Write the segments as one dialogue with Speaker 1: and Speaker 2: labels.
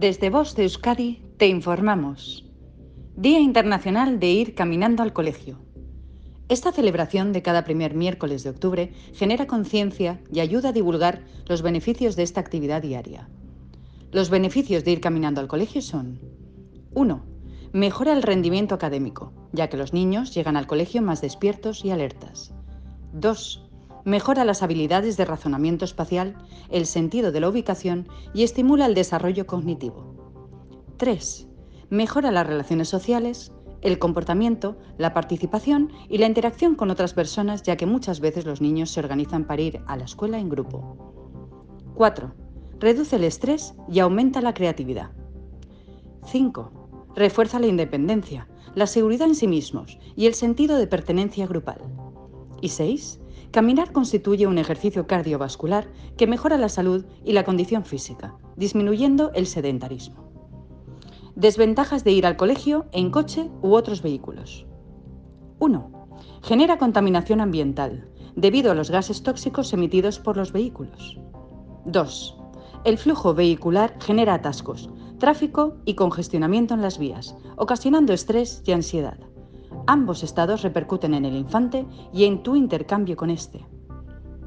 Speaker 1: Desde Voz de Euskadi te informamos. Día Internacional de ir caminando al colegio. Esta celebración de cada primer miércoles de octubre genera conciencia y ayuda a divulgar los beneficios de esta actividad diaria. Los beneficios de ir caminando al colegio son 1. Mejora el rendimiento académico, ya que los niños llegan al colegio más despiertos y alertas. 2 mejora las habilidades de razonamiento espacial, el sentido de la ubicación y estimula el desarrollo cognitivo. 3. Mejora las relaciones sociales, el comportamiento, la participación y la interacción con otras personas, ya que muchas veces los niños se organizan para ir a la escuela en grupo. 4. Reduce el estrés y aumenta la creatividad. 5. Refuerza la independencia, la seguridad en sí mismos y el sentido de pertenencia grupal. Y 6 Caminar constituye un ejercicio cardiovascular que mejora la salud y la condición física, disminuyendo el sedentarismo. Desventajas de ir al colegio en coche u otros vehículos. 1. Genera contaminación ambiental, debido a los gases tóxicos emitidos por los vehículos. 2. El flujo vehicular genera atascos, tráfico y congestionamiento en las vías, ocasionando estrés y ansiedad. Ambos estados repercuten en el infante y en tu intercambio con éste.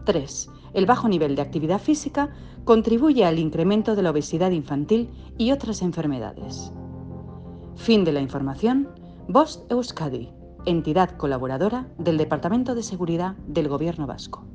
Speaker 1: 3. El bajo nivel de actividad física contribuye al incremento de la obesidad infantil y otras enfermedades. Fin de la información. Vost Euskadi, entidad colaboradora del Departamento de Seguridad del Gobierno Vasco.